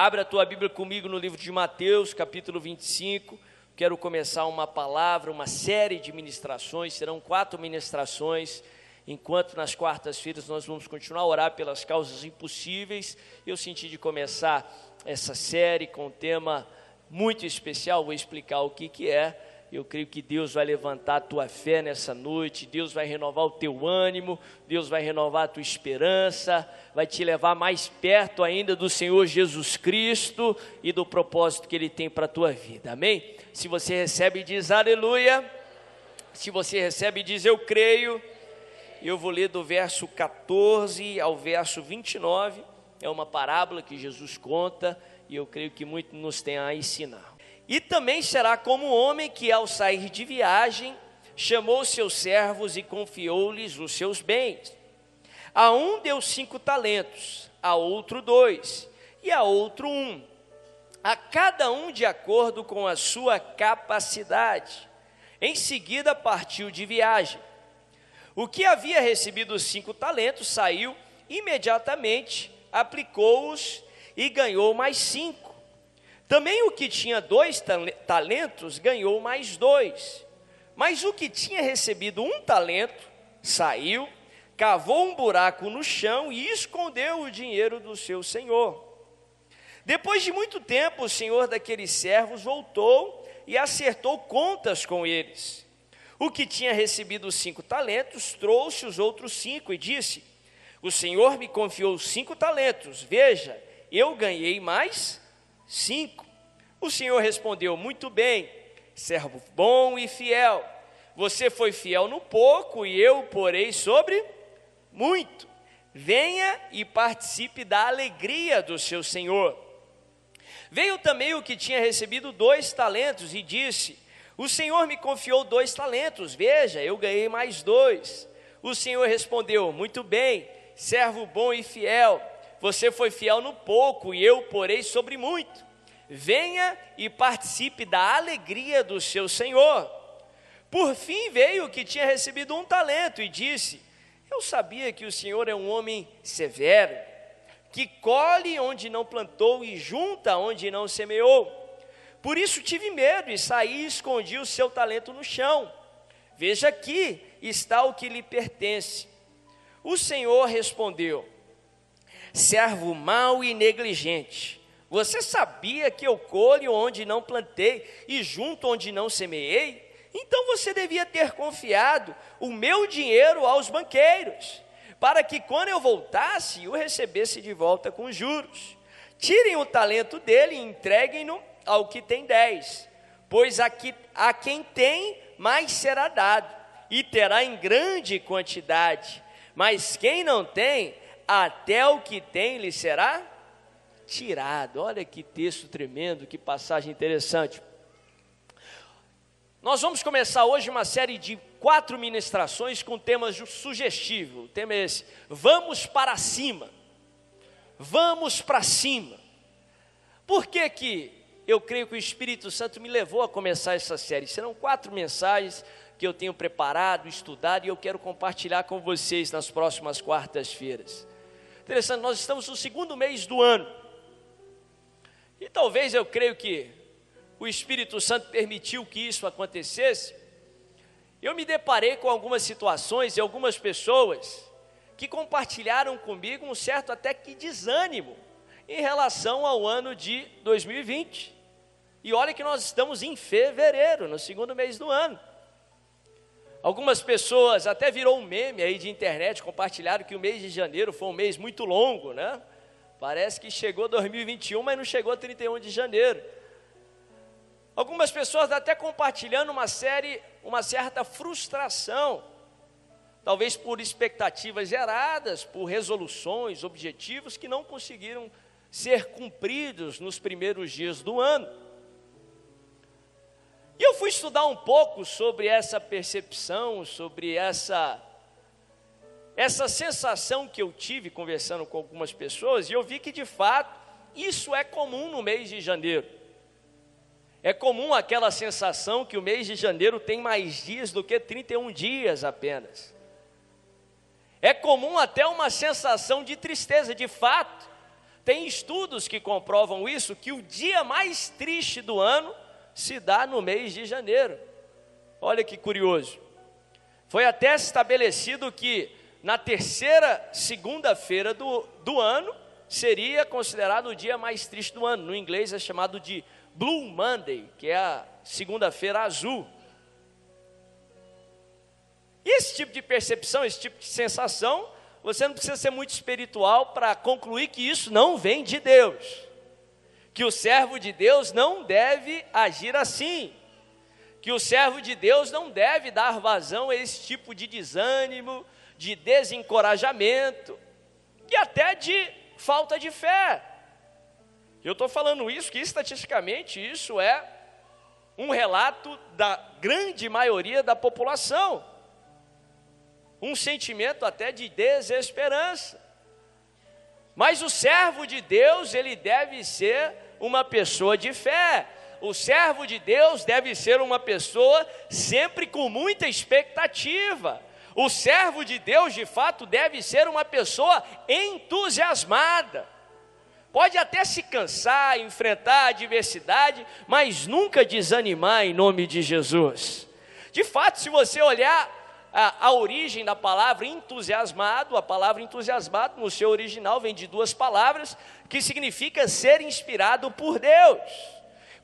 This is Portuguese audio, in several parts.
Abra a tua Bíblia comigo no livro de Mateus, capítulo 25. Quero começar uma palavra, uma série de ministrações, serão quatro ministrações. Enquanto nas quartas-feiras nós vamos continuar a orar pelas causas impossíveis, eu senti de começar essa série com um tema muito especial, vou explicar o que, que é eu creio que Deus vai levantar a tua fé nessa noite, Deus vai renovar o teu ânimo, Deus vai renovar a tua esperança, vai te levar mais perto ainda do Senhor Jesus Cristo e do propósito que Ele tem para a tua vida, amém? Se você recebe, diz aleluia. Se você recebe, diz eu creio. Eu vou ler do verso 14 ao verso 29, é uma parábola que Jesus conta e eu creio que muito nos tem a ensinar. E também será como o homem que, ao sair de viagem, chamou seus servos e confiou-lhes os seus bens. A um deu cinco talentos, a outro dois, e a outro um, a cada um de acordo com a sua capacidade. Em seguida partiu de viagem. O que havia recebido os cinco talentos saiu imediatamente, aplicou-os e ganhou mais cinco. Também o que tinha dois talentos ganhou mais dois. Mas o que tinha recebido um talento saiu, cavou um buraco no chão e escondeu o dinheiro do seu senhor. Depois de muito tempo, o senhor daqueles servos voltou e acertou contas com eles. O que tinha recebido cinco talentos trouxe os outros cinco e disse: O senhor me confiou cinco talentos, veja, eu ganhei mais cinco. O Senhor respondeu: Muito bem, servo bom e fiel. Você foi fiel no pouco e eu porei sobre muito. Venha e participe da alegria do seu Senhor. Veio também o que tinha recebido dois talentos e disse: O Senhor me confiou dois talentos, veja, eu ganhei mais dois. O Senhor respondeu: Muito bem, servo bom e fiel. Você foi fiel no pouco e eu porei sobre muito. Venha e participe da alegria do seu Senhor. Por fim veio o que tinha recebido um talento e disse: Eu sabia que o Senhor é um homem severo, que colhe onde não plantou e junta onde não semeou. Por isso tive medo e saí e escondi o seu talento no chão. Veja aqui está o que lhe pertence. O Senhor respondeu: servo mau e negligente. Você sabia que eu colho onde não plantei e junto onde não semeei? Então você devia ter confiado o meu dinheiro aos banqueiros, para que quando eu voltasse, o recebesse de volta com juros. Tirem o talento dele e entreguem-no ao que tem dez, pois a, que, a quem tem, mais será dado, e terá em grande quantidade. Mas quem não tem, até o que tem lhe será tirado. Olha que texto tremendo, que passagem interessante. Nós vamos começar hoje uma série de quatro ministrações com temas sugestivos. O tema é esse: Vamos para cima. Vamos para cima. Por que que eu creio que o Espírito Santo me levou a começar essa série? Serão quatro mensagens que eu tenho preparado, estudado e eu quero compartilhar com vocês nas próximas quartas-feiras. Interessante, nós estamos no segundo mês do ano. E talvez eu creio que o Espírito Santo permitiu que isso acontecesse. Eu me deparei com algumas situações e algumas pessoas que compartilharam comigo um certo até que desânimo em relação ao ano de 2020. E olha que nós estamos em fevereiro, no segundo mês do ano. Algumas pessoas até virou um meme aí de internet, compartilharam que o mês de janeiro foi um mês muito longo, né? Parece que chegou 2021, mas não chegou 31 de janeiro. Algumas pessoas até compartilhando uma série, uma certa frustração, talvez por expectativas geradas, por resoluções, objetivos que não conseguiram ser cumpridos nos primeiros dias do ano. E eu fui estudar um pouco sobre essa percepção, sobre essa essa sensação que eu tive conversando com algumas pessoas, e eu vi que de fato isso é comum no mês de janeiro. É comum aquela sensação que o mês de janeiro tem mais dias do que 31 dias apenas. É comum até uma sensação de tristeza, de fato. tem estudos que comprovam isso, que o dia mais triste do ano se dá no mês de janeiro. Olha que curioso. Foi até estabelecido que na terceira segunda-feira do, do ano seria considerado o dia mais triste do ano. No inglês é chamado de Blue Monday, que é a segunda-feira azul. E esse tipo de percepção, esse tipo de sensação, você não precisa ser muito espiritual para concluir que isso não vem de Deus. Que o servo de Deus não deve agir assim. Que o servo de Deus não deve dar vazão a esse tipo de desânimo, de desencorajamento e até de falta de fé. Eu estou falando isso, que estatisticamente isso é um relato da grande maioria da população. Um sentimento até de desesperança. Mas o servo de Deus, ele deve ser uma pessoa de fé. O servo de Deus deve ser uma pessoa sempre com muita expectativa. O servo de Deus, de fato, deve ser uma pessoa entusiasmada. Pode até se cansar, enfrentar a adversidade, mas nunca desanimar em nome de Jesus. De fato, se você olhar a, a, origem da palavra entusiasmado, a palavra entusiasmado no seu original vem de duas palavras que significa ser inspirado por Deus.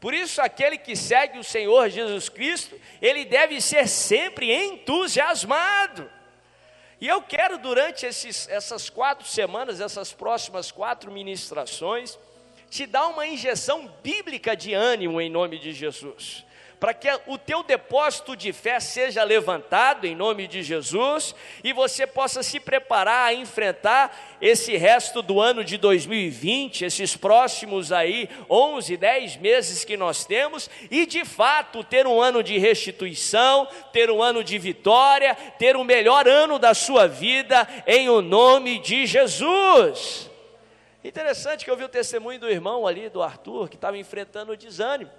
Por isso, aquele que segue o Senhor Jesus Cristo, ele deve ser sempre entusiasmado. E eu quero, durante esses, essas quatro semanas, essas próximas quatro ministrações, te dar uma injeção bíblica de ânimo em nome de Jesus para que o teu depósito de fé seja levantado em nome de Jesus e você possa se preparar a enfrentar esse resto do ano de 2020, esses próximos aí 11, 10 meses que nós temos e de fato ter um ano de restituição, ter um ano de vitória, ter o melhor ano da sua vida em o nome de Jesus. Interessante que eu vi o testemunho do irmão ali, do Arthur, que estava enfrentando o desânimo.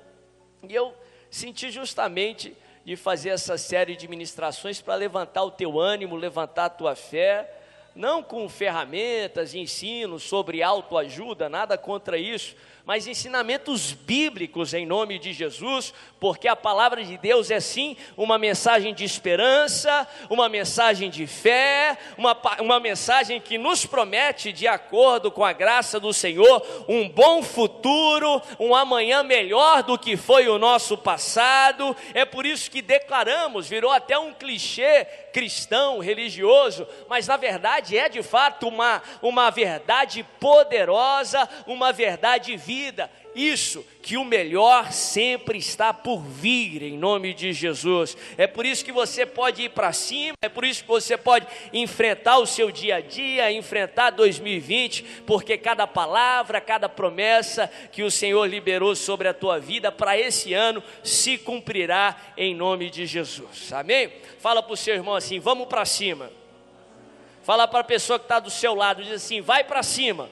E eu senti justamente de fazer essa série de ministrações para levantar o teu ânimo, levantar a tua fé, não com ferramentas e ensinos sobre autoajuda, nada contra isso, mas ensinamentos bíblicos em nome de Jesus, porque a palavra de Deus é sim uma mensagem de esperança, uma mensagem de fé, uma, uma mensagem que nos promete, de acordo com a graça do Senhor, um bom futuro, um amanhã melhor do que foi o nosso passado. É por isso que declaramos, virou até um clichê cristão, religioso, mas na verdade é de fato uma, uma verdade poderosa, uma verdade vida. Isso, que o melhor sempre está por vir, em nome de Jesus. É por isso que você pode ir para cima, é por isso que você pode enfrentar o seu dia a dia, enfrentar 2020, porque cada palavra, cada promessa que o Senhor liberou sobre a tua vida para esse ano se cumprirá em nome de Jesus. Amém? Fala para o seu irmão assim: vamos para cima. Fala para a pessoa que está do seu lado, diz assim: vai para cima.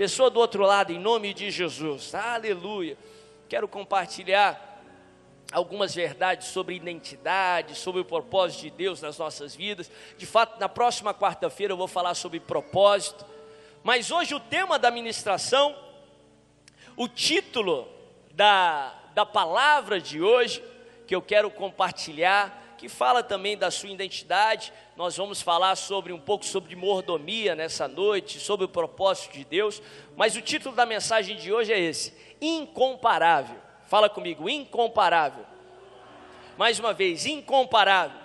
Pessoa do outro lado, em nome de Jesus, aleluia. Quero compartilhar algumas verdades sobre identidade, sobre o propósito de Deus nas nossas vidas. De fato, na próxima quarta-feira eu vou falar sobre propósito. Mas hoje o tema da ministração, o título da, da palavra de hoje, que eu quero compartilhar, que fala também da sua identidade. Nós vamos falar sobre um pouco sobre mordomia nessa noite, sobre o propósito de Deus, mas o título da mensagem de hoje é esse: incomparável. Fala comigo, incomparável. Mais uma vez, incomparável.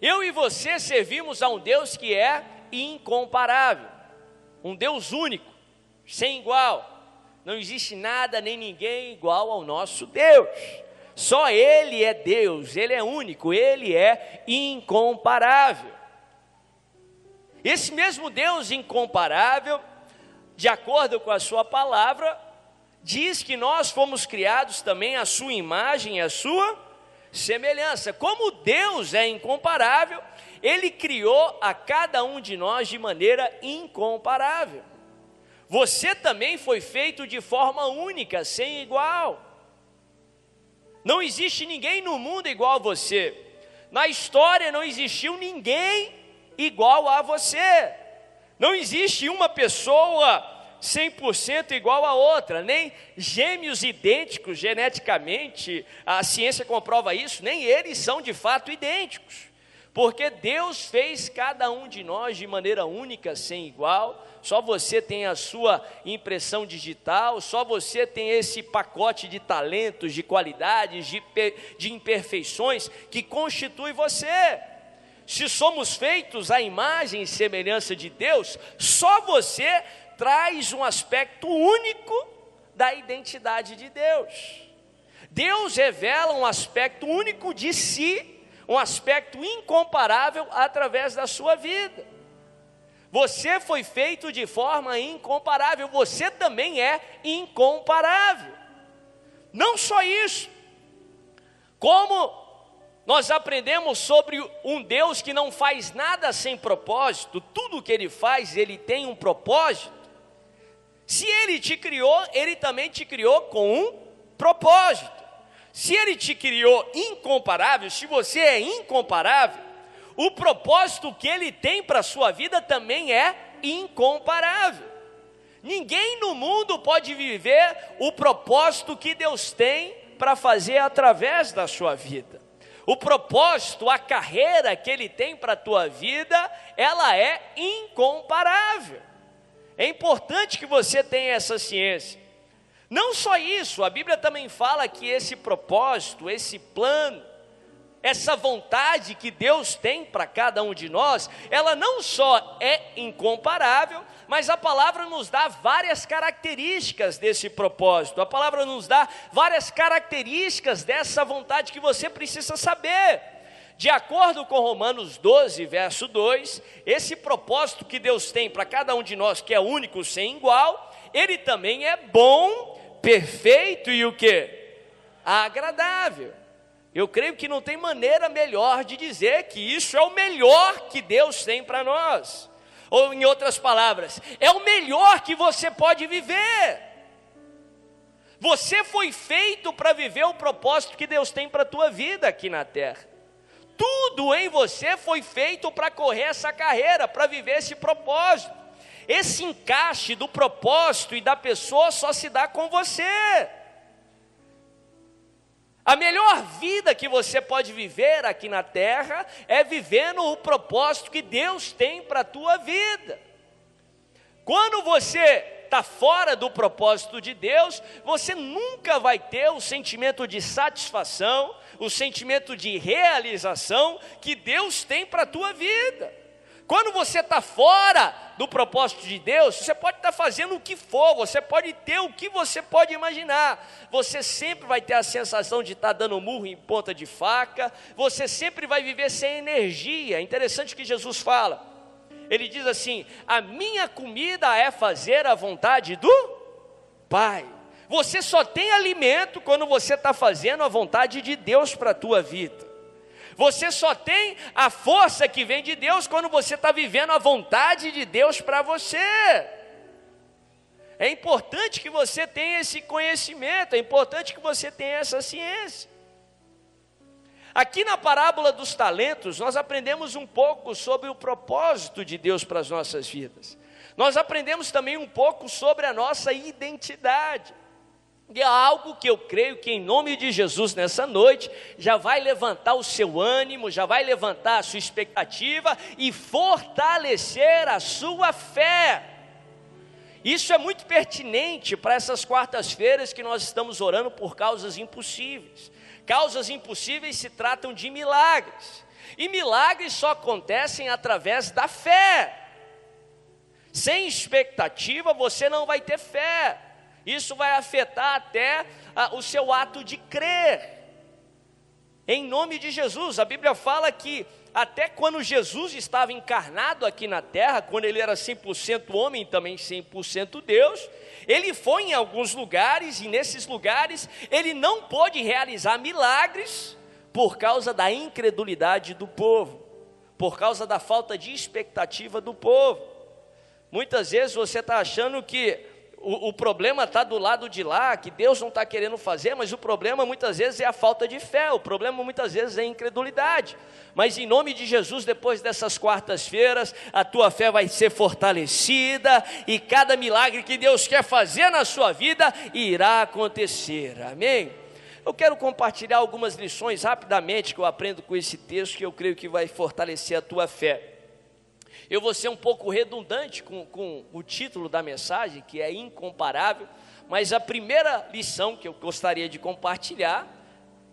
Eu e você servimos a um Deus que é incomparável, um Deus único, sem igual. Não existe nada nem ninguém igual ao nosso Deus. Só Ele é Deus, Ele é único, Ele é incomparável. Esse mesmo Deus incomparável, de acordo com a Sua palavra, diz que nós fomos criados também à Sua imagem e à Sua semelhança. Como Deus é incomparável, Ele criou a cada um de nós de maneira incomparável. Você também foi feito de forma única, sem igual. Não existe ninguém no mundo igual a você. Na história não existiu ninguém igual a você. Não existe uma pessoa 100% igual a outra, nem gêmeos idênticos geneticamente, a ciência comprova isso, nem eles são de fato idênticos. Porque Deus fez cada um de nós de maneira única, sem igual. Só você tem a sua impressão digital, só você tem esse pacote de talentos, de qualidades, de, de imperfeições que constitui você. Se somos feitos à imagem e semelhança de Deus, só você traz um aspecto único da identidade de Deus. Deus revela um aspecto único de si um aspecto incomparável através da sua vida. Você foi feito de forma incomparável, você também é incomparável. Não só isso, como nós aprendemos sobre um Deus que não faz nada sem propósito, tudo que ele faz, ele tem um propósito. Se ele te criou, ele também te criou com um propósito. Se ele te criou incomparável, se você é incomparável, o propósito que ele tem para a sua vida também é incomparável. Ninguém no mundo pode viver o propósito que Deus tem para fazer através da sua vida. O propósito, a carreira que ele tem para a tua vida, ela é incomparável. É importante que você tenha essa ciência. Não só isso, a Bíblia também fala que esse propósito, esse plano, essa vontade que Deus tem para cada um de nós, ela não só é incomparável, mas a palavra nos dá várias características desse propósito, a palavra nos dá várias características dessa vontade que você precisa saber. De acordo com Romanos 12, verso 2, esse propósito que Deus tem para cada um de nós, que é único, sem igual, ele também é bom perfeito e o que? Agradável. Eu creio que não tem maneira melhor de dizer que isso é o melhor que Deus tem para nós. Ou em outras palavras, é o melhor que você pode viver. Você foi feito para viver o propósito que Deus tem para a tua vida aqui na terra. Tudo em você foi feito para correr essa carreira, para viver esse propósito. Esse encaixe do propósito e da pessoa só se dá com você. A melhor vida que você pode viver aqui na terra é vivendo o propósito que Deus tem para a tua vida. Quando você está fora do propósito de Deus, você nunca vai ter o sentimento de satisfação, o sentimento de realização que Deus tem para a tua vida. Quando você está fora do propósito de Deus, você pode estar tá fazendo o que for, você pode ter o que você pode imaginar. Você sempre vai ter a sensação de estar tá dando murro em ponta de faca, você sempre vai viver sem energia. É interessante que Jesus fala. Ele diz assim: A minha comida é fazer a vontade do Pai. Você só tem alimento quando você está fazendo a vontade de Deus para a tua vida. Você só tem a força que vem de Deus quando você está vivendo a vontade de Deus para você. É importante que você tenha esse conhecimento, é importante que você tenha essa ciência. Aqui na parábola dos talentos, nós aprendemos um pouco sobre o propósito de Deus para as nossas vidas. Nós aprendemos também um pouco sobre a nossa identidade é algo que eu creio que, em nome de Jesus, nessa noite, já vai levantar o seu ânimo, já vai levantar a sua expectativa e fortalecer a sua fé. Isso é muito pertinente para essas quartas-feiras que nós estamos orando por causas impossíveis. Causas impossíveis se tratam de milagres, e milagres só acontecem através da fé. Sem expectativa, você não vai ter fé. Isso vai afetar até ah, o seu ato de crer. Em nome de Jesus, a Bíblia fala que até quando Jesus estava encarnado aqui na terra, quando ele era 100% homem e também 100% Deus, ele foi em alguns lugares e nesses lugares ele não pôde realizar milagres por causa da incredulidade do povo, por causa da falta de expectativa do povo. Muitas vezes você está achando que o, o problema está do lado de lá, que Deus não está querendo fazer, mas o problema muitas vezes é a falta de fé, o problema muitas vezes é a incredulidade. Mas em nome de Jesus, depois dessas quartas-feiras, a tua fé vai ser fortalecida e cada milagre que Deus quer fazer na sua vida irá acontecer. Amém? Eu quero compartilhar algumas lições rapidamente que eu aprendo com esse texto que eu creio que vai fortalecer a tua fé. Eu vou ser um pouco redundante com, com o título da mensagem, que é incomparável, mas a primeira lição que eu gostaria de compartilhar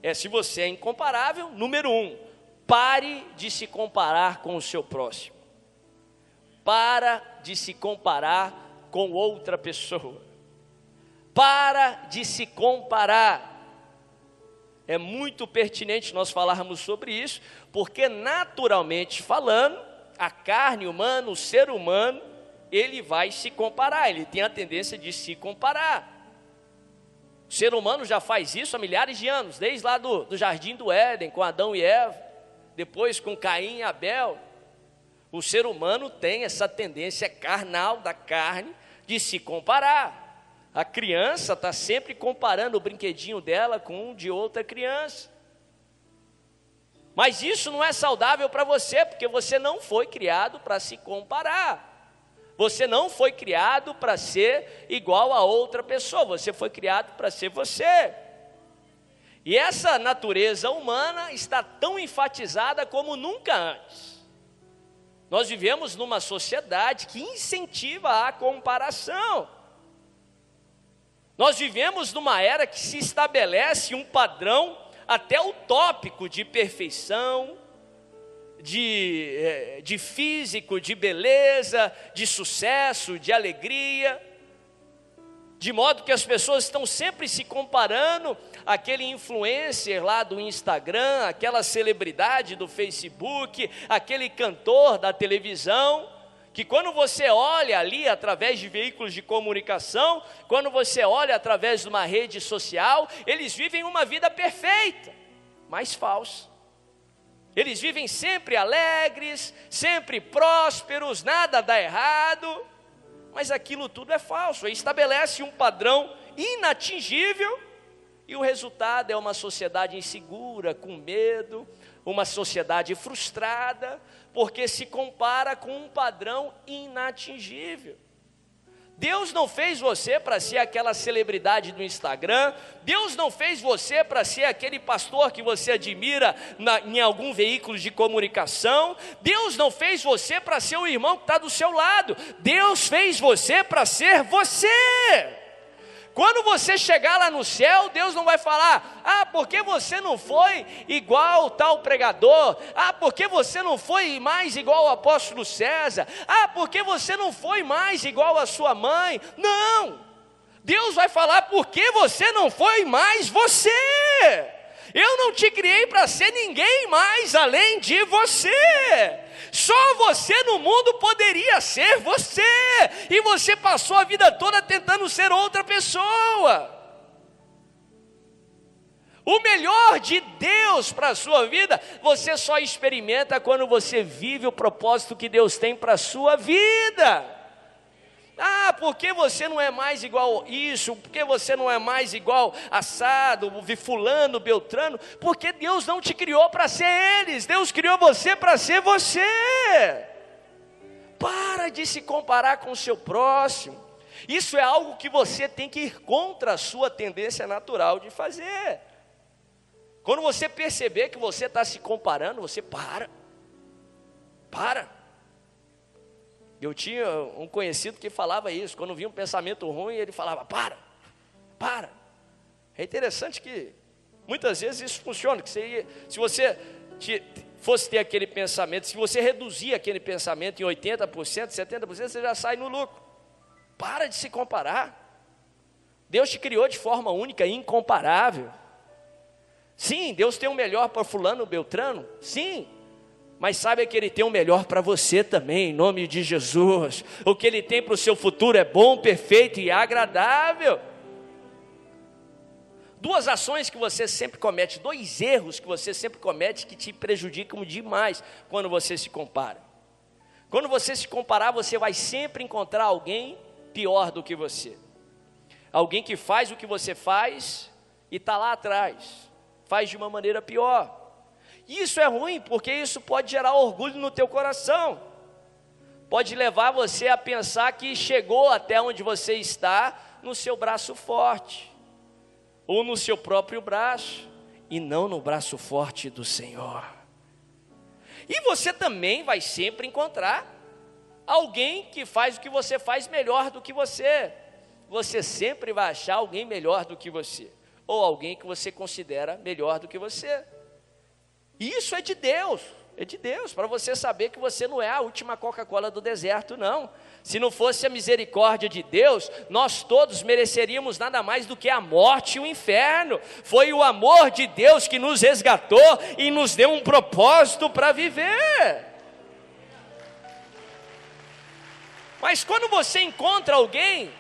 é: se você é incomparável, número um, pare de se comparar com o seu próximo. Para de se comparar com outra pessoa. Para de se comparar. É muito pertinente nós falarmos sobre isso, porque naturalmente falando, a carne humana, o ser humano, ele vai se comparar, ele tem a tendência de se comparar. O ser humano já faz isso há milhares de anos, desde lá do, do jardim do Éden, com Adão e Eva, depois com Caim e Abel. O ser humano tem essa tendência carnal da carne de se comparar. A criança está sempre comparando o brinquedinho dela com um de outra criança. Mas isso não é saudável para você, porque você não foi criado para se comparar. Você não foi criado para ser igual a outra pessoa, você foi criado para ser você. E essa natureza humana está tão enfatizada como nunca antes. Nós vivemos numa sociedade que incentiva a comparação. Nós vivemos numa era que se estabelece um padrão até utópico de perfeição, de, eh, de físico, de beleza, de sucesso, de alegria, de modo que as pessoas estão sempre se comparando aquele influencer lá do Instagram, aquela celebridade do Facebook, aquele cantor da televisão, que quando você olha ali através de veículos de comunicação, quando você olha através de uma rede social, eles vivem uma vida perfeita, mas falsa. Eles vivem sempre alegres, sempre prósperos, nada dá errado, mas aquilo tudo é falso, estabelece um padrão inatingível e o resultado é uma sociedade insegura, com medo, uma sociedade frustrada, porque se compara com um padrão inatingível. Deus não fez você para ser aquela celebridade do Instagram, Deus não fez você para ser aquele pastor que você admira na, em algum veículo de comunicação, Deus não fez você para ser o irmão que está do seu lado, Deus fez você para ser você. Quando você chegar lá no céu, Deus não vai falar: ah, porque você não foi igual tal pregador? Ah, porque você não foi mais igual ao apóstolo César? Ah, porque você não foi mais igual a sua mãe? Não! Deus vai falar: porque você não foi mais você? Eu não te criei para ser ninguém mais além de você. Só você no mundo poderia ser você, e você passou a vida toda tentando ser outra pessoa. O melhor de Deus para a sua vida, você só experimenta quando você vive o propósito que Deus tem para a sua vida. Ah, porque você não é mais igual isso? Porque você não é mais igual assado, fulano, beltrano? Porque Deus não te criou para ser eles, Deus criou você para ser você. Para de se comparar com o seu próximo. Isso é algo que você tem que ir contra a sua tendência natural de fazer. Quando você perceber que você está se comparando, você para. Para. Eu tinha um conhecido que falava isso, quando via um pensamento ruim, ele falava: para, para. É interessante que muitas vezes isso funciona, que você se você te, fosse ter aquele pensamento, se você reduzir aquele pensamento em 80%, 70%, você já sai no lucro. Para de se comparar. Deus te criou de forma única e incomparável. Sim, Deus tem o melhor para fulano, Beltrano. Sim, mas saiba que Ele tem o melhor para você também, em nome de Jesus. O que Ele tem para o seu futuro é bom, perfeito e agradável. Duas ações que você sempre comete, dois erros que você sempre comete que te prejudicam demais quando você se compara. Quando você se comparar, você vai sempre encontrar alguém pior do que você. Alguém que faz o que você faz e está lá atrás, faz de uma maneira pior. Isso é ruim, porque isso pode gerar orgulho no teu coração. Pode levar você a pensar que chegou até onde você está no seu braço forte, ou no seu próprio braço, e não no braço forte do Senhor. E você também vai sempre encontrar alguém que faz o que você faz melhor do que você. Você sempre vai achar alguém melhor do que você, ou alguém que você considera melhor do que você. Isso é de Deus, é de Deus, para você saber que você não é a última Coca-Cola do deserto, não. Se não fosse a misericórdia de Deus, nós todos mereceríamos nada mais do que a morte e o inferno. Foi o amor de Deus que nos resgatou e nos deu um propósito para viver. Mas quando você encontra alguém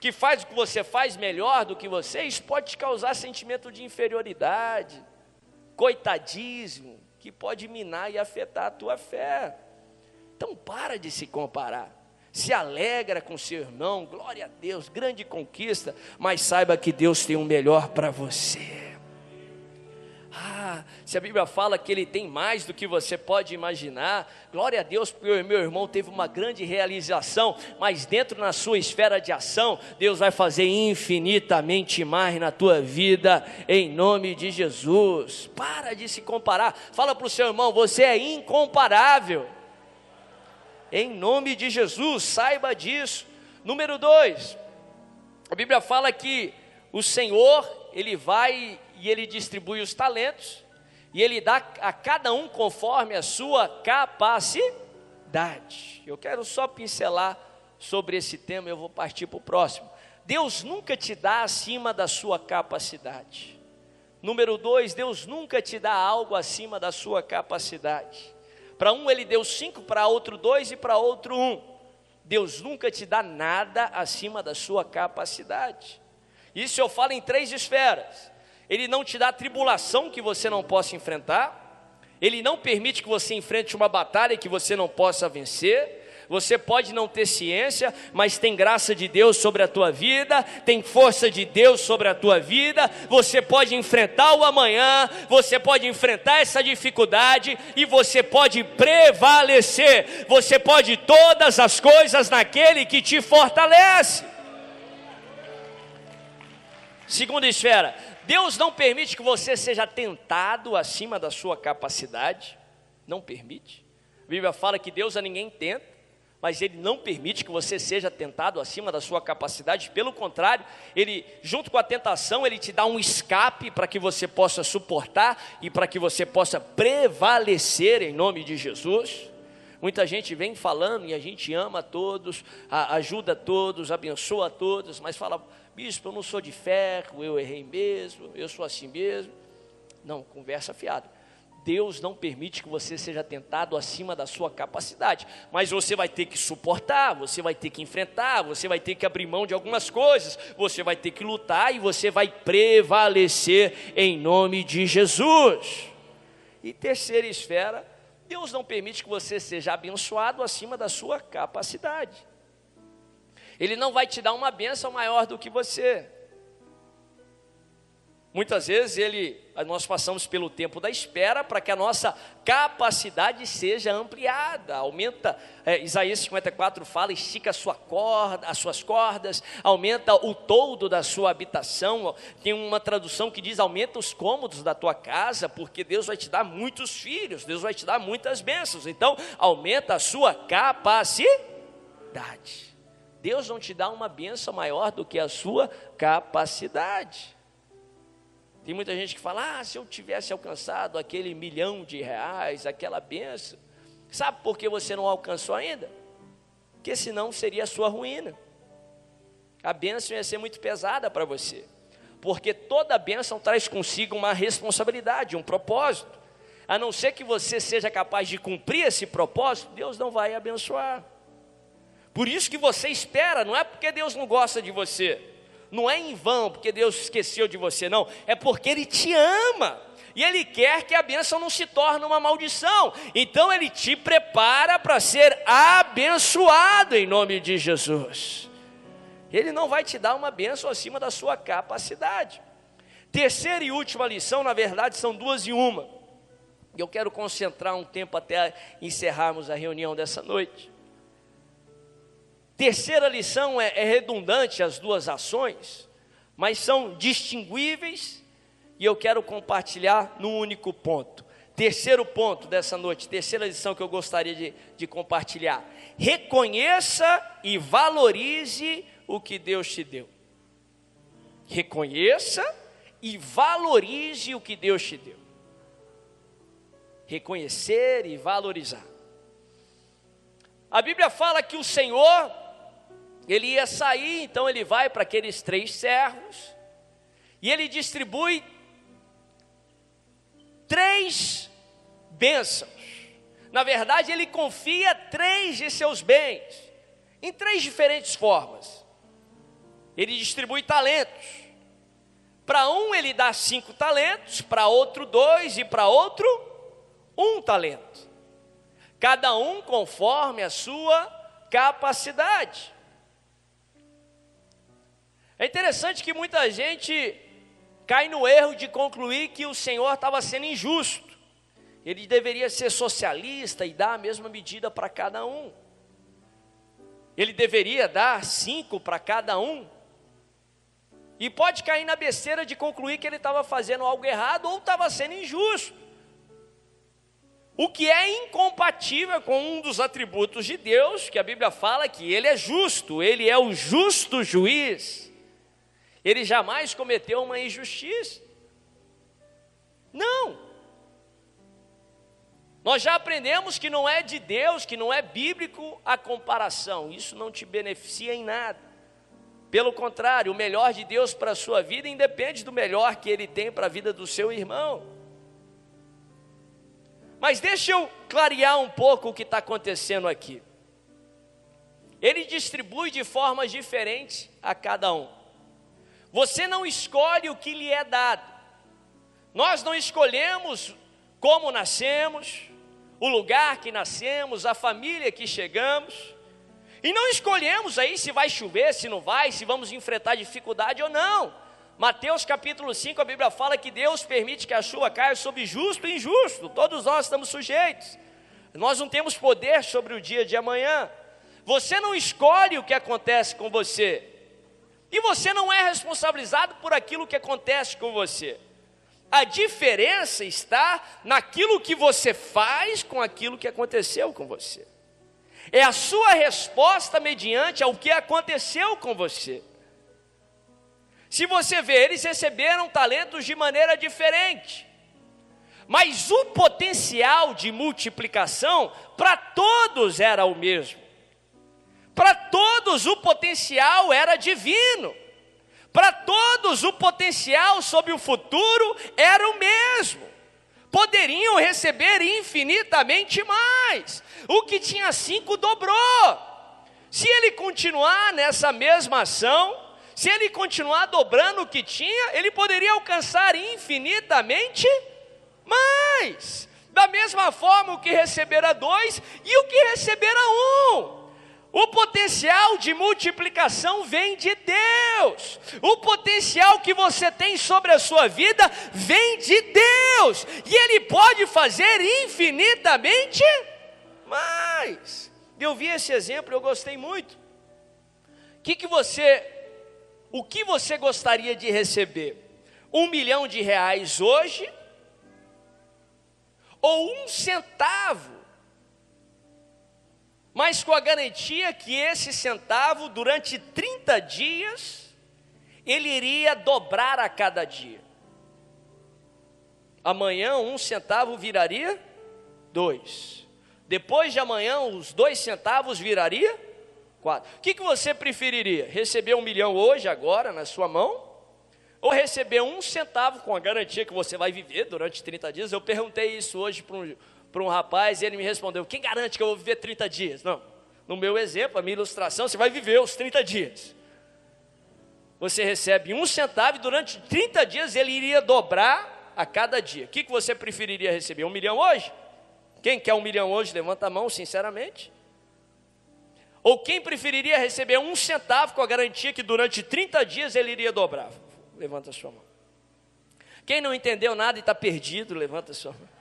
que faz o que você faz melhor do que você, isso pode te causar sentimento de inferioridade, coitadismo, que pode minar e afetar a tua fé. Então para de se comparar. Se alegra com seu irmão, glória a Deus, grande conquista, mas saiba que Deus tem o melhor para você. Se a Bíblia fala que ele tem mais do que você pode imaginar, glória a Deus, porque meu irmão teve uma grande realização, mas dentro na sua esfera de ação, Deus vai fazer infinitamente mais na tua vida, em nome de Jesus. Para de se comparar, fala para o seu irmão, você é incomparável, em nome de Jesus, saiba disso. Número dois, a Bíblia fala que o Senhor, Ele vai e ele distribui os talentos, e ele dá a cada um conforme a sua capacidade. Eu quero só pincelar sobre esse tema, eu vou partir para o próximo. Deus nunca te dá acima da sua capacidade. Número dois, Deus nunca te dá algo acima da sua capacidade. Para um ele deu cinco, para outro dois e para outro um. Deus nunca te dá nada acima da sua capacidade. Isso eu falo em três esferas. Ele não te dá tribulação que você não possa enfrentar, ele não permite que você enfrente uma batalha que você não possa vencer. Você pode não ter ciência, mas tem graça de Deus sobre a tua vida, tem força de Deus sobre a tua vida. Você pode enfrentar o amanhã, você pode enfrentar essa dificuldade e você pode prevalecer. Você pode todas as coisas naquele que te fortalece. Segunda esfera, Deus não permite que você seja tentado acima da sua capacidade, não permite. A Bíblia fala que Deus a ninguém tenta, mas Ele não permite que você seja tentado acima da sua capacidade, pelo contrário, Ele, junto com a tentação, Ele te dá um escape para que você possa suportar e para que você possa prevalecer em nome de Jesus. Muita gente vem falando e a gente ama todos, ajuda todos, abençoa todos, mas fala, bispo, eu não sou de ferro, eu errei mesmo, eu sou assim mesmo. Não, conversa fiada. Deus não permite que você seja tentado acima da sua capacidade, mas você vai ter que suportar, você vai ter que enfrentar, você vai ter que abrir mão de algumas coisas, você vai ter que lutar e você vai prevalecer em nome de Jesus. E terceira esfera, Deus não permite que você seja abençoado acima da sua capacidade. Ele não vai te dar uma bênção maior do que você. Muitas vezes ele, nós passamos pelo tempo da espera para que a nossa capacidade seja ampliada, aumenta, é, Isaías 54 fala, estica a sua corda, as suas cordas, aumenta o toldo da sua habitação, tem uma tradução que diz, aumenta os cômodos da tua casa, porque Deus vai te dar muitos filhos, Deus vai te dar muitas bênçãos, então aumenta a sua capacidade. Deus não te dá uma benção maior do que a sua capacidade. Tem muita gente que fala: ah, se eu tivesse alcançado aquele milhão de reais, aquela benção. Sabe por que você não alcançou ainda? Porque senão seria a sua ruína. A bênção ia ser muito pesada para você. Porque toda bênção traz consigo uma responsabilidade, um propósito. A não ser que você seja capaz de cumprir esse propósito, Deus não vai abençoar. Por isso que você espera, não é porque Deus não gosta de você, não é em vão porque Deus esqueceu de você, não, é porque Ele te ama. E Ele quer que a bênção não se torne uma maldição. Então Ele te prepara para ser abençoado em nome de Jesus. Ele não vai te dar uma bênção acima da sua capacidade. Terceira e última lição, na verdade, são duas e uma. Eu quero concentrar um tempo até encerrarmos a reunião dessa noite. Terceira lição é, é redundante as duas ações, mas são distinguíveis e eu quero compartilhar num único ponto. Terceiro ponto dessa noite, terceira lição que eu gostaria de, de compartilhar: reconheça e valorize o que Deus te deu. Reconheça e valorize o que Deus te deu. Reconhecer e valorizar. A Bíblia fala que o Senhor, ele ia sair, então ele vai para aqueles três servos, e ele distribui três bênçãos. Na verdade, ele confia três de seus bens, em três diferentes formas. Ele distribui talentos. Para um, ele dá cinco talentos, para outro, dois, e para outro, um talento. Cada um conforme a sua capacidade. É interessante que muita gente cai no erro de concluir que o Senhor estava sendo injusto. Ele deveria ser socialista e dar a mesma medida para cada um. Ele deveria dar cinco para cada um. E pode cair na besteira de concluir que ele estava fazendo algo errado ou estava sendo injusto. O que é incompatível com um dos atributos de Deus, que a Bíblia fala que ele é justo, ele é o justo juiz. Ele jamais cometeu uma injustiça. Não. Nós já aprendemos que não é de Deus, que não é bíblico a comparação. Isso não te beneficia em nada. Pelo contrário, o melhor de Deus para a sua vida independe do melhor que ele tem para a vida do seu irmão. Mas deixa eu clarear um pouco o que está acontecendo aqui. Ele distribui de formas diferentes a cada um. Você não escolhe o que lhe é dado. Nós não escolhemos como nascemos, o lugar que nascemos, a família que chegamos. E não escolhemos aí se vai chover, se não vai, se vamos enfrentar dificuldade ou não. Mateus capítulo 5, a Bíblia fala que Deus permite que a chuva caia sobre justo e injusto. Todos nós estamos sujeitos. Nós não temos poder sobre o dia de amanhã. Você não escolhe o que acontece com você. E você não é responsabilizado por aquilo que acontece com você. A diferença está naquilo que você faz com aquilo que aconteceu com você. É a sua resposta mediante ao que aconteceu com você. Se você vê, eles receberam talentos de maneira diferente. Mas o potencial de multiplicação para todos era o mesmo. Para todos o potencial era divino. Para todos o potencial sobre o futuro era o mesmo. Poderiam receber infinitamente mais. O que tinha cinco dobrou. Se ele continuar nessa mesma ação, se ele continuar dobrando o que tinha, ele poderia alcançar infinitamente mais. Da mesma forma, o que recebera dois e o que recebera um. O potencial de multiplicação vem de Deus. O potencial que você tem sobre a sua vida vem de Deus. E Ele pode fazer infinitamente mais. Eu vi esse exemplo, eu gostei muito. Que, que você, o que você gostaria de receber? Um milhão de reais hoje? Ou um centavo mas com a garantia que esse centavo, durante 30 dias, ele iria dobrar a cada dia. Amanhã, um centavo viraria dois. Depois de amanhã, os dois centavos viraria quatro. O que, que você preferiria? Receber um milhão hoje, agora, na sua mão? Ou receber um centavo com a garantia que você vai viver durante 30 dias? Eu perguntei isso hoje para um para um rapaz e ele me respondeu: Quem garante que eu vou viver 30 dias? Não. No meu exemplo, a minha ilustração, você vai viver os 30 dias. Você recebe um centavo e durante 30 dias ele iria dobrar a cada dia. O que, que você preferiria receber? Um milhão hoje? Quem quer um milhão hoje? Levanta a mão, sinceramente. Ou quem preferiria receber um centavo com a garantia que durante 30 dias ele iria dobrar? Levanta a sua mão. Quem não entendeu nada e está perdido, levanta a sua mão.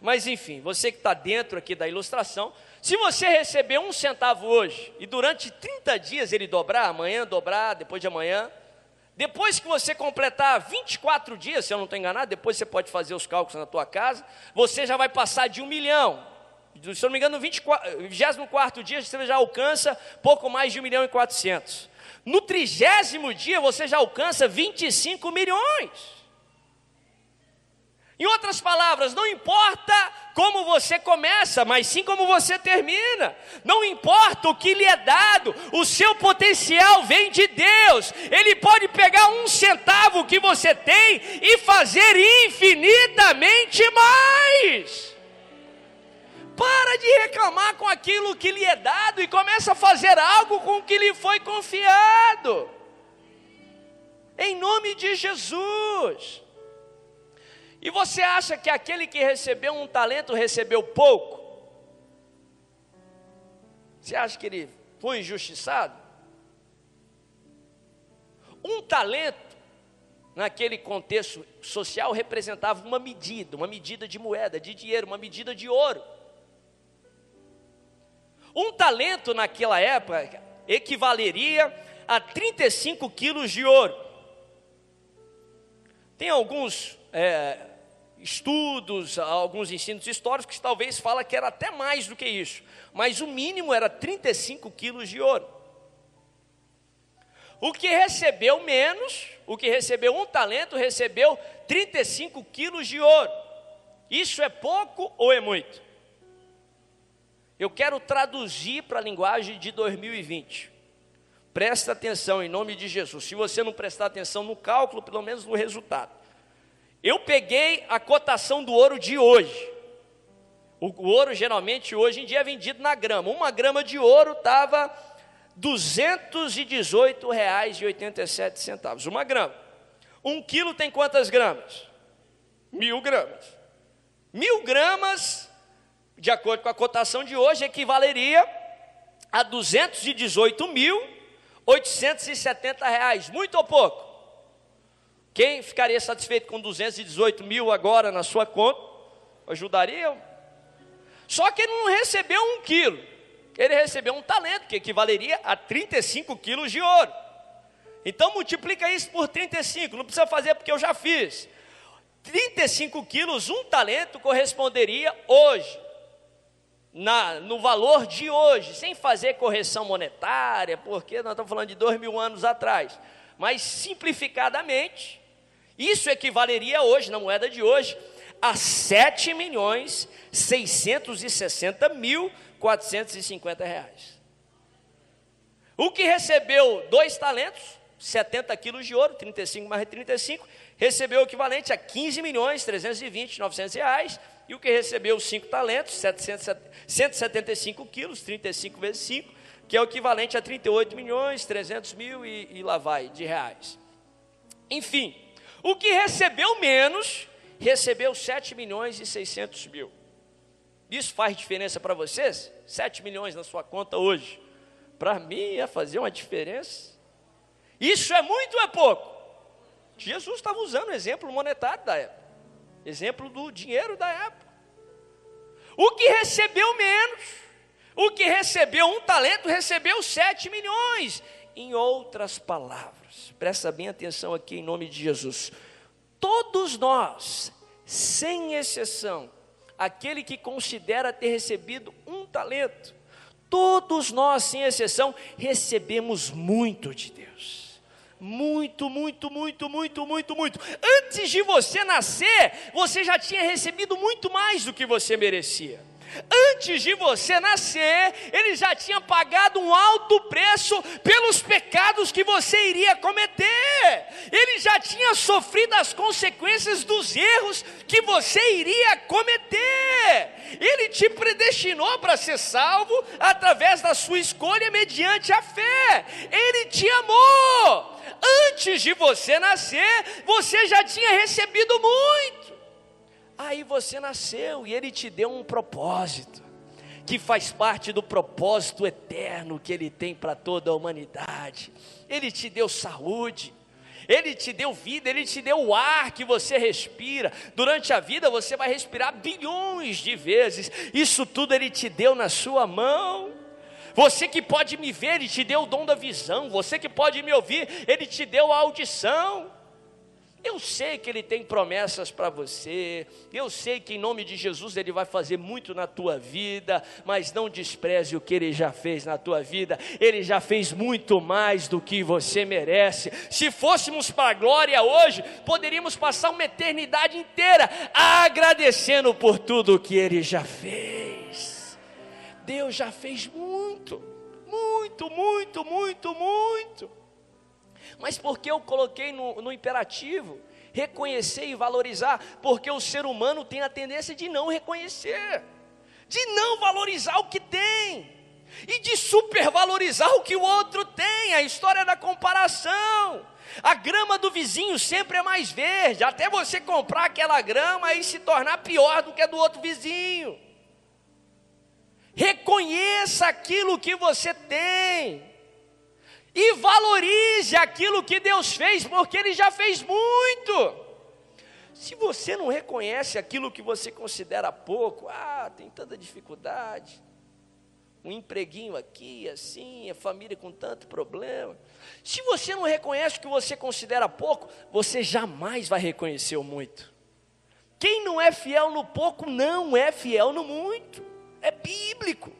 Mas enfim, você que está dentro aqui da ilustração, se você receber um centavo hoje e durante 30 dias ele dobrar, amanhã dobrar, depois de amanhã, depois que você completar 24 dias, se eu não estou enganado, depois você pode fazer os cálculos na tua casa, você já vai passar de um milhão. Se eu não me engano, no 24, 24 dia você já alcança pouco mais de um milhão e 400. No trigésimo dia você já alcança 25 milhões. Em outras palavras, não importa como você começa, mas sim como você termina. Não importa o que lhe é dado, o seu potencial vem de Deus. Ele pode pegar um centavo que você tem e fazer infinitamente mais. Para de reclamar com aquilo que lhe é dado e começa a fazer algo com o que lhe foi confiado. Em nome de Jesus. E você acha que aquele que recebeu um talento recebeu pouco? Você acha que ele foi injustiçado? Um talento, naquele contexto social, representava uma medida, uma medida de moeda, de dinheiro, uma medida de ouro. Um talento naquela época equivaleria a 35 quilos de ouro. Tem alguns é, estudos, alguns ensinos históricos que talvez fala que era até mais do que isso, mas o mínimo era 35 quilos de ouro. O que recebeu menos, o que recebeu um talento, recebeu 35 quilos de ouro. Isso é pouco ou é muito? Eu quero traduzir para a linguagem de 2020. Presta atenção em nome de Jesus. Se você não prestar atenção no cálculo, pelo menos no resultado. Eu peguei a cotação do ouro de hoje. O, ouro geralmente hoje em dia é vendido na grama. Uma grama de ouro estava R$ 218,87. Uma grama. Um quilo tem quantas gramas? Mil gramas. Mil gramas, de acordo com a cotação de hoje, equivaleria a 218.870 reais. Muito ou pouco? Quem ficaria satisfeito com 218 mil agora na sua conta? Ajudaria? Só que ele não recebeu um quilo, ele recebeu um talento, que equivaleria a 35 quilos de ouro. Então multiplica isso por 35, não precisa fazer porque eu já fiz. 35 quilos, um talento corresponderia hoje, na, no valor de hoje, sem fazer correção monetária, porque nós estamos falando de dois mil anos atrás. Mas simplificadamente, isso equivaleria hoje, na moeda de hoje, a 7 milhões 660 mil 450 reais. O que recebeu dois talentos, 70 quilos de ouro, 35 mais 35, recebeu o equivalente a 15 milhões 320 900 reais. E o que recebeu cinco talentos, 700, 175 quilos, 35 vezes 5, que é o equivalente a 38 milhões 300 mil e, e lá vai, de reais. Enfim, o que recebeu menos, recebeu 7 milhões e 600 mil. Isso faz diferença para vocês? 7 milhões na sua conta hoje. Para mim ia fazer uma diferença. Isso é muito ou é pouco? Jesus estava usando o exemplo monetário da época. Exemplo do dinheiro da época. O que recebeu menos, o que recebeu um talento, recebeu 7 milhões. Em outras palavras, presta bem atenção aqui em nome de Jesus. Todos nós, sem exceção, aquele que considera ter recebido um talento, todos nós, sem exceção, recebemos muito de Deus. Muito, muito, muito, muito, muito, muito. Antes de você nascer, você já tinha recebido muito mais do que você merecia. Antes de você nascer, ele já tinha pagado um alto preço pelos pecados que você iria cometer. Ele já tinha sofrido as consequências dos erros que você iria cometer. Ele te predestinou para ser salvo através da sua escolha mediante a fé. Ele te amou. Antes de você nascer, você já tinha recebido muito. Aí você nasceu e ele te deu um propósito. que faz parte do propósito eterno que Ele tem para toda a humanidade. Ele te deu saúde, Ele te deu vida, Ele te deu o ar que você respira. Durante a vida você vai respirar bilhões de vezes, isso tudo Ele te deu na sua mão. Você que pode me ver, Ele te deu o dom da visão. Você que pode me ouvir, Ele te deu a audição. Eu sei que Ele tem promessas para você, eu sei que em nome de Jesus Ele vai fazer muito na tua vida, mas não despreze o que Ele já fez na tua vida, Ele já fez muito mais do que você merece. Se fôssemos para a glória hoje, poderíamos passar uma eternidade inteira agradecendo por tudo que Ele já fez. Deus já fez muito, muito, muito, muito, muito. Mas por que eu coloquei no, no imperativo? Reconhecer e valorizar, porque o ser humano tem a tendência de não reconhecer, de não valorizar o que tem, e de supervalorizar o que o outro tem, a história da comparação. A grama do vizinho sempre é mais verde, até você comprar aquela grama e se tornar pior do que a do outro vizinho. Reconheça aquilo que você tem e valorize aquilo que Deus fez, porque Ele já fez muito. Se você não reconhece aquilo que você considera pouco, ah, tem tanta dificuldade, um empreguinho aqui, assim, a família com tanto problema. Se você não reconhece o que você considera pouco, você jamais vai reconhecer o muito. Quem não é fiel no pouco, não é fiel no muito. É bíblico.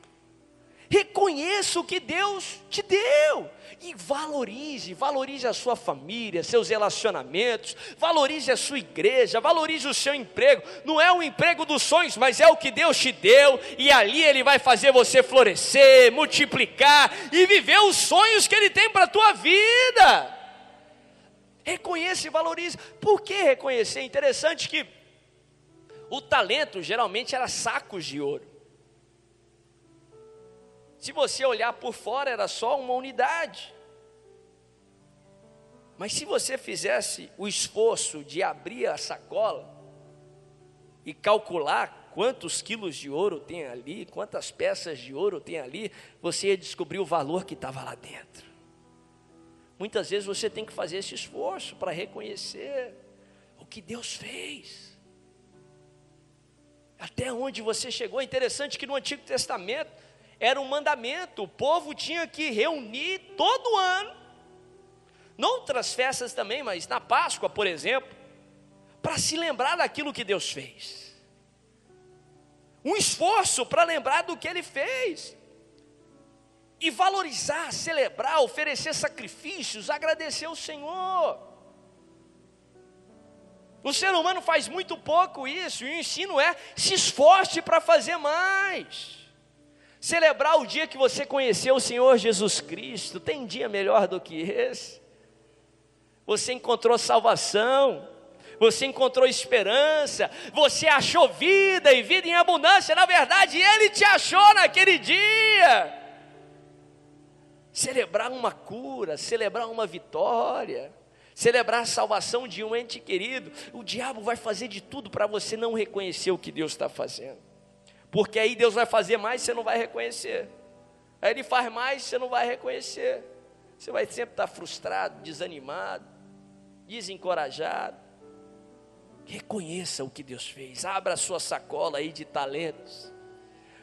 Reconheça o que Deus te deu e valorize, valorize a sua família, seus relacionamentos, valorize a sua igreja, valorize o seu emprego. Não é o emprego dos sonhos, mas é o que Deus te deu e ali ele vai fazer você florescer, multiplicar e viver os sonhos que ele tem para a tua vida. Reconheça e valorize. Por que reconhecer? É interessante que o talento geralmente era sacos de ouro. Se você olhar por fora, era só uma unidade. Mas se você fizesse o esforço de abrir a sacola e calcular quantos quilos de ouro tem ali, quantas peças de ouro tem ali, você ia descobrir o valor que estava lá dentro. Muitas vezes você tem que fazer esse esforço para reconhecer o que Deus fez. Até onde você chegou. É interessante que no Antigo Testamento era um mandamento, o povo tinha que reunir todo ano, noutras festas também, mas na Páscoa, por exemplo, para se lembrar daquilo que Deus fez. Um esforço para lembrar do que Ele fez. E valorizar, celebrar, oferecer sacrifícios, agradecer ao Senhor. O ser humano faz muito pouco isso, e o ensino é: se esforce para fazer mais. Celebrar o dia que você conheceu o Senhor Jesus Cristo, tem dia melhor do que esse? Você encontrou salvação, você encontrou esperança, você achou vida e vida em abundância, na verdade, Ele te achou naquele dia. Celebrar uma cura, celebrar uma vitória, celebrar a salvação de um ente querido, o diabo vai fazer de tudo para você não reconhecer o que Deus está fazendo. Porque aí Deus vai fazer mais, você não vai reconhecer. Aí Ele faz mais, você não vai reconhecer. Você vai sempre estar frustrado, desanimado, desencorajado. Reconheça o que Deus fez. Abra a sua sacola aí de talentos.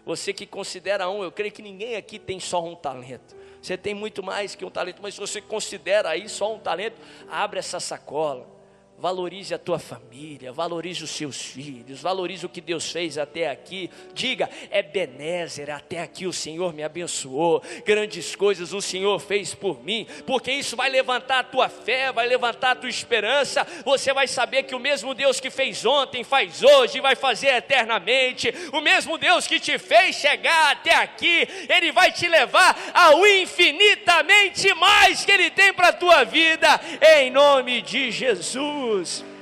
Você que considera um, eu creio que ninguém aqui tem só um talento. Você tem muito mais que um talento, mas se você considera aí só um talento, abre essa sacola Valorize a tua família, valorize os seus filhos, valorize o que Deus fez até aqui. Diga, é Benézer, até aqui o Senhor me abençoou, grandes coisas o Senhor fez por mim, porque isso vai levantar a tua fé, vai levantar a tua esperança. Você vai saber que o mesmo Deus que fez ontem, faz hoje e vai fazer eternamente. O mesmo Deus que te fez chegar até aqui, Ele vai te levar ao infinitamente mais que Ele tem para a tua vida, em nome de Jesus.